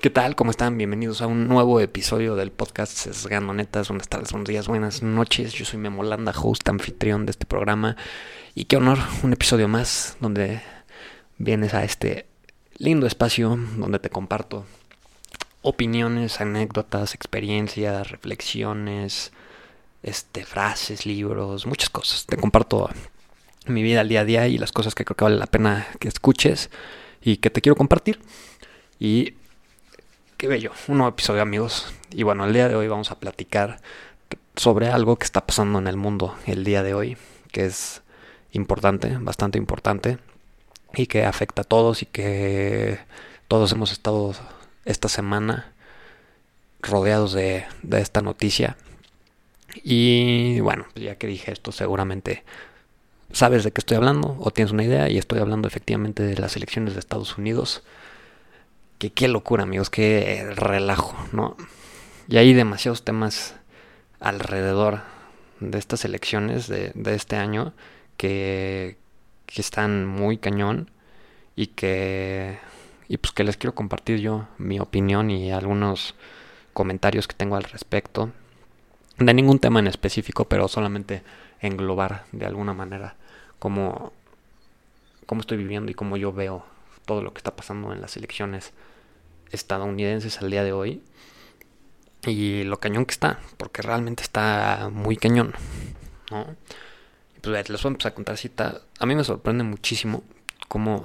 ¿Qué tal? ¿Cómo están? Bienvenidos a un nuevo episodio del podcast Sesgando Netas. Buenas tardes, buenos días, buenas noches. Yo soy Memolanda, host, anfitrión de este programa. Y qué honor, un episodio más donde vienes a este lindo espacio donde te comparto opiniones, anécdotas, experiencias, reflexiones, este, frases, libros, muchas cosas. Te comparto mi vida al día a día y las cosas que creo que vale la pena que escuches y que te quiero compartir. Y qué bello, un nuevo episodio amigos. Y bueno, el día de hoy vamos a platicar sobre algo que está pasando en el mundo el día de hoy, que es importante, bastante importante, y que afecta a todos y que todos hemos estado esta semana rodeados de, de esta noticia. Y bueno, pues ya que dije esto, seguramente sabes de qué estoy hablando o tienes una idea y estoy hablando efectivamente de las elecciones de Estados Unidos. Que qué locura, amigos, qué relajo, ¿no? Y hay demasiados temas alrededor de estas elecciones de, de este año que, que están muy cañón y que y pues que les quiero compartir yo mi opinión y algunos comentarios que tengo al respecto de ningún tema en específico pero solamente englobar de alguna manera cómo, cómo estoy viviendo y cómo yo veo todo lo que está pasando en las elecciones estadounidenses al día de hoy y lo cañón que está, porque realmente está muy cañón, ¿no? Pues les voy a empezar a contar cita. A mí me sorprende muchísimo cómo,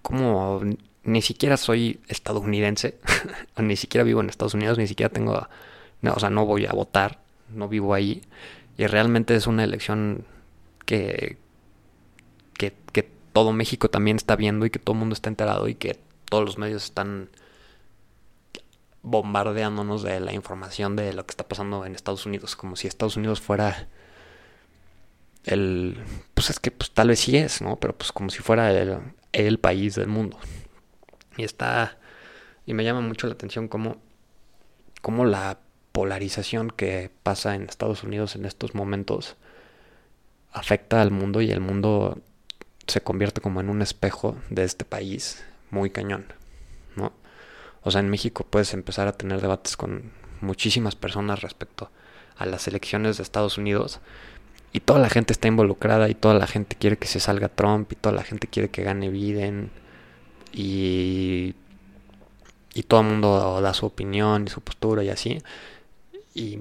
cómo ni siquiera soy estadounidense, ni siquiera vivo en Estados Unidos, ni siquiera tengo, no, o sea, no voy a votar, no vivo ahí, y realmente es una elección que, todo México también está viendo y que todo el mundo está enterado y que todos los medios están bombardeándonos de la información de lo que está pasando en Estados Unidos, como si Estados Unidos fuera el pues es que pues tal vez sí es, ¿no? Pero pues como si fuera el, el país del mundo. Y está y me llama mucho la atención cómo cómo la polarización que pasa en Estados Unidos en estos momentos afecta al mundo y el mundo se convierte como en un espejo de este país muy cañón, ¿no? O sea, en México puedes empezar a tener debates con muchísimas personas respecto a las elecciones de Estados Unidos y toda la gente está involucrada y toda la gente quiere que se salga Trump y toda la gente quiere que gane Biden y y todo el mundo da su opinión y su postura y así y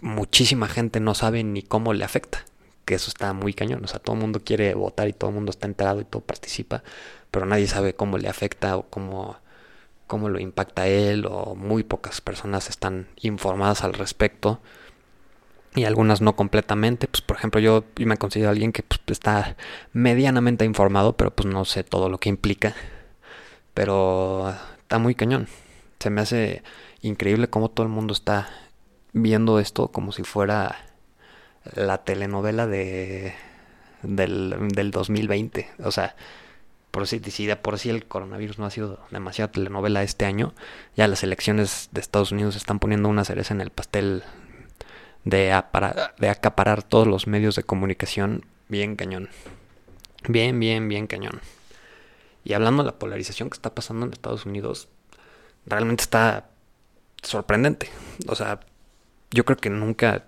muchísima gente no sabe ni cómo le afecta que eso está muy cañón. O sea, todo el mundo quiere votar y todo el mundo está enterado y todo participa, pero nadie sabe cómo le afecta o cómo, cómo lo impacta a él, o muy pocas personas están informadas al respecto. Y algunas no completamente, pues por ejemplo yo, me considero alguien que pues, está medianamente informado, pero pues no sé todo lo que implica. Pero está muy cañón. Se me hace increíble cómo todo el mundo está viendo esto como si fuera la telenovela de del, del 2020. O sea, por si, si por si el coronavirus no ha sido demasiada telenovela este año, ya las elecciones de Estados Unidos están poniendo una cereza en el pastel de, de acaparar todos los medios de comunicación bien cañón. Bien, bien, bien cañón. Y hablando de la polarización que está pasando en Estados Unidos, realmente está sorprendente. O sea, yo creo que nunca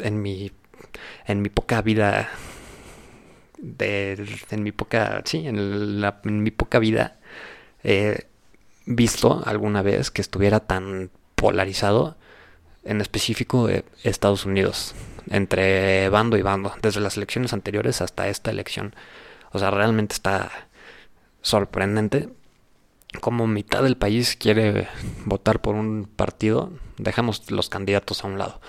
en mi en mi poca vida de, en mi poca sí en, la, en mi poca vida he visto alguna vez que estuviera tan polarizado en específico de Estados Unidos entre bando y bando desde las elecciones anteriores hasta esta elección. O sea realmente está sorprendente como mitad del país quiere votar por un partido. Dejamos los candidatos a un lado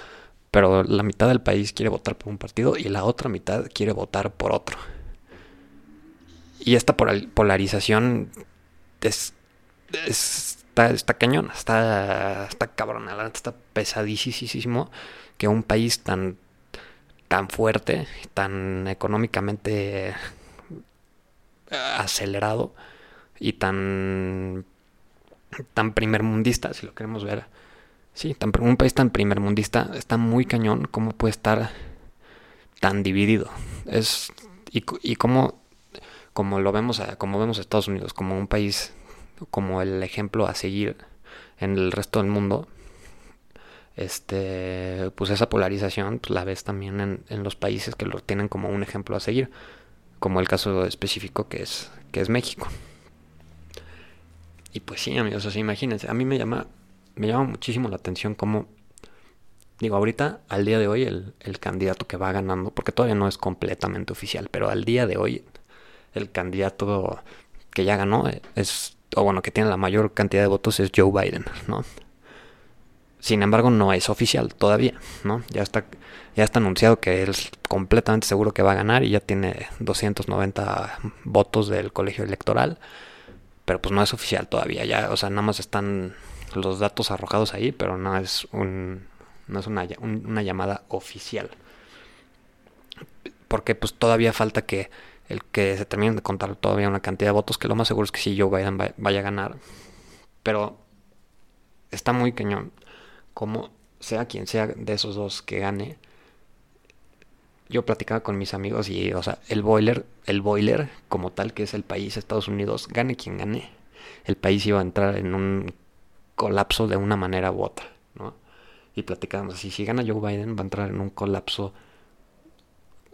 pero la mitad del país quiere votar por un partido y la otra mitad quiere votar por otro. Y esta polarización es, está, está cañón, está, está cabrona, está pesadísimo que un país tan, tan fuerte, tan económicamente acelerado y tan, tan primermundista, si lo queremos ver, Sí, un país tan primermundista está muy cañón. ¿Cómo puede estar tan dividido? Es y, y cómo, como lo vemos, a, como vemos a Estados Unidos como un país como el ejemplo a seguir en el resto del mundo, este, pues esa polarización pues la ves también en, en, los países que lo tienen como un ejemplo a seguir, como el caso específico que es, que es México. Y pues sí, amigos, así imagínense, a mí me llama, me llama muchísimo la atención cómo, digo, ahorita, al día de hoy, el, el candidato que va ganando, porque todavía no es completamente oficial, pero al día de hoy, el candidato que ya ganó es, o bueno, que tiene la mayor cantidad de votos es Joe Biden, ¿no? Sin embargo, no es oficial todavía, ¿no? Ya está, ya está anunciado que es completamente seguro que va a ganar y ya tiene 290 votos del colegio electoral, pero pues no es oficial todavía, ya, o sea, nada más están los datos arrojados ahí, pero no es un, no es una, una llamada oficial, porque pues todavía falta que el que se termine de contar todavía una cantidad de votos, que lo más seguro es que sí Joe Biden vaya a ganar, pero está muy cañón como sea quien sea de esos dos que gane, yo platicaba con mis amigos y, o sea, el boiler, el boiler como tal que es el país Estados Unidos, gane quien gane, el país iba a entrar en un colapso de una manera u otra, ¿no? Y platicábamos así, si gana Joe Biden va a entrar en un colapso,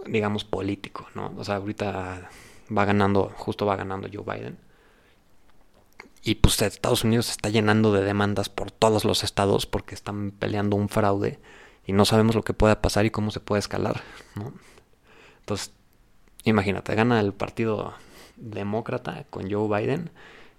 digamos, político, ¿no? O sea, ahorita va ganando, justo va ganando Joe Biden. Y pues Estados Unidos se está llenando de demandas por todos los estados porque están peleando un fraude y no sabemos lo que pueda pasar y cómo se puede escalar, ¿no? Entonces, imagínate, gana el partido demócrata con Joe Biden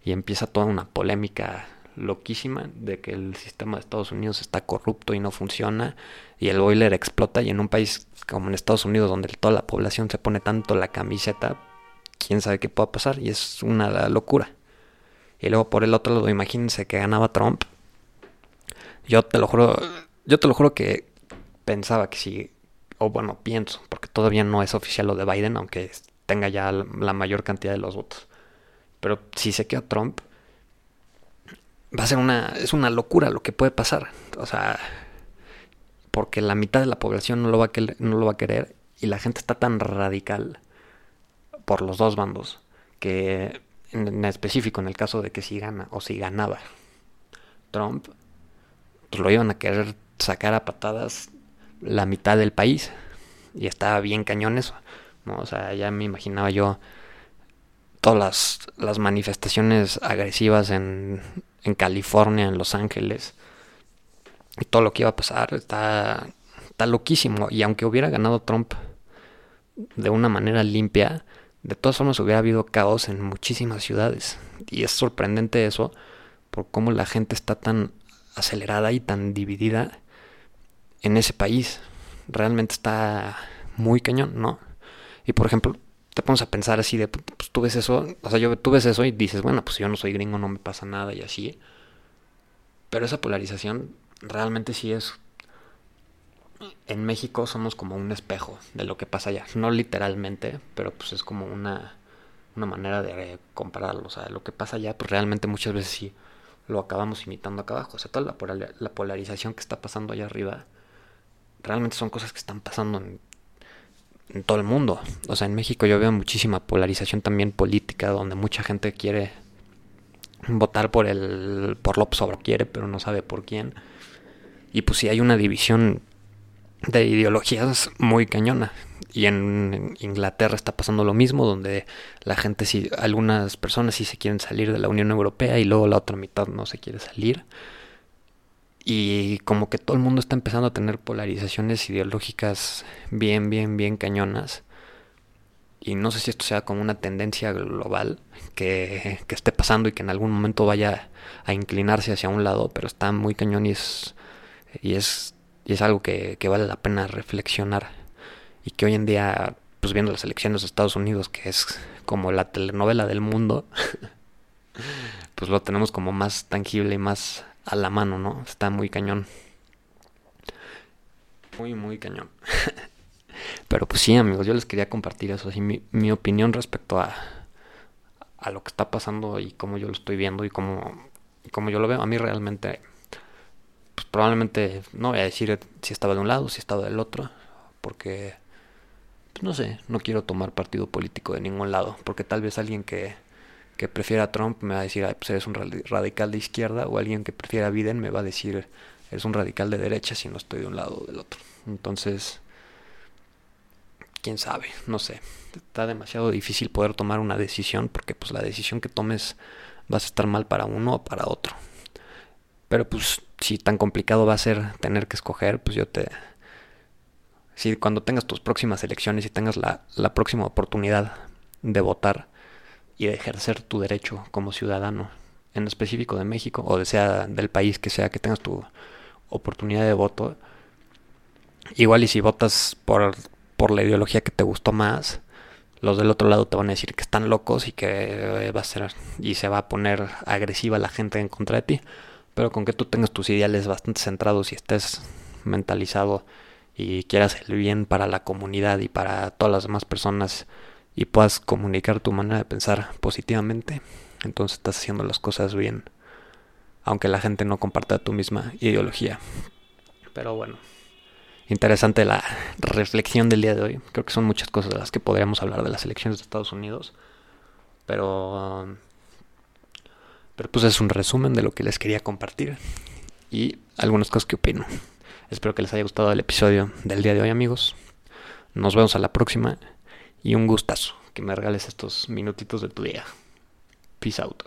y empieza toda una polémica loquísima de que el sistema de Estados Unidos está corrupto y no funciona y el boiler explota y en un país como en Estados Unidos donde toda la población se pone tanto la camiseta, quién sabe qué pueda pasar y es una locura. Y luego por el otro lado, imagínense que ganaba Trump. Yo te lo juro, yo te lo juro que pensaba que si, o bueno, pienso, porque todavía no es oficial lo de Biden, aunque tenga ya la mayor cantidad de los votos. Pero si se queda Trump, va a ser una, es una locura lo que puede pasar. O sea, porque la mitad de la población no lo va a querer, no lo va a querer y la gente está tan radical por los dos bandos que en específico en el caso de que si gana o si ganaba Trump, pues lo iban a querer sacar a patadas la mitad del país. Y estaba bien cañón eso. O sea, ya me imaginaba yo todas las, las manifestaciones agresivas en, en California, en Los Ángeles. Y todo lo que iba a pasar está, está loquísimo. Y aunque hubiera ganado Trump de una manera limpia, de todas formas hubiera habido caos en muchísimas ciudades. Y es sorprendente eso, por cómo la gente está tan acelerada y tan dividida en ese país. Realmente está muy cañón, ¿no? Y por ejemplo, te pones a pensar así de, tú ves eso, o sea, yo, tú ves eso y dices, bueno, pues yo no soy gringo, no me pasa nada y así. Pero esa polarización realmente sí es en México somos como un espejo de lo que pasa allá. No literalmente, pero pues es como una, una manera de compararlo. O sea, lo que pasa allá, pues realmente muchas veces sí lo acabamos imitando acá abajo. O sea, toda la, la polarización que está pasando allá arriba, realmente son cosas que están pasando en, en todo el mundo. O sea, en México yo veo muchísima polarización también política, donde mucha gente quiere votar por el por López Obrador quiere, pero no sabe por quién. Y pues si hay una división de ideologías muy cañona. Y en Inglaterra está pasando lo mismo, donde la gente, si algunas personas sí se quieren salir de la Unión Europea y luego la otra mitad no se quiere salir. Y como que todo el mundo está empezando a tener polarizaciones ideológicas bien, bien, bien cañonas. Y no sé si esto sea como una tendencia global que, que esté pasando y que en algún momento vaya a inclinarse hacia un lado, pero está muy cañón y es, y es y es algo que, que, vale la pena reflexionar. Y que hoy en día, pues viendo las elecciones de Estados Unidos, que es como la telenovela del mundo, pues lo tenemos como más tangible y más a la mano, ¿no? Está muy cañón. Muy, muy cañón. Pero pues sí, amigos, yo les quería compartir eso, así mi, mi opinión respecto a, a lo que está pasando y cómo yo lo estoy viendo y cómo, y cómo yo lo veo. A mí realmente pues probablemente no voy a decir si estaba de un lado, si estaba del otro, porque pues no sé, no quiero tomar partido político de ningún lado, porque tal vez alguien que, que prefiera a Trump me va a decir, Ay, pues eres un radical de izquierda, o alguien que prefiera a Biden me va a decir, eres un radical de derecha si no estoy de un lado o del otro. Entonces, quién sabe, no sé. Está demasiado difícil poder tomar una decisión porque pues la decisión que tomes vas a estar mal para uno o para otro. Pero pues si tan complicado va a ser tener que escoger, pues yo te... Si cuando tengas tus próximas elecciones y tengas la, la próxima oportunidad de votar y ejercer tu derecho como ciudadano, en específico de México o de sea del país que sea que tengas tu oportunidad de voto, igual y si votas por, por la ideología que te gustó más, los del otro lado te van a decir que están locos y que va a ser y se va a poner agresiva la gente en contra de ti. Pero con que tú tengas tus ideales bastante centrados y estés mentalizado y quieras el bien para la comunidad y para todas las demás personas y puedas comunicar tu manera de pensar positivamente, entonces estás haciendo las cosas bien, aunque la gente no comparta tu misma ideología. Pero bueno, interesante la reflexión del día de hoy. Creo que son muchas cosas de las que podríamos hablar de las elecciones de Estados Unidos, pero pero pues es un resumen de lo que les quería compartir y algunas cosas que opino. Espero que les haya gustado el episodio del día de hoy, amigos. Nos vemos a la próxima y un gustazo que me regales estos minutitos de tu día. Peace out.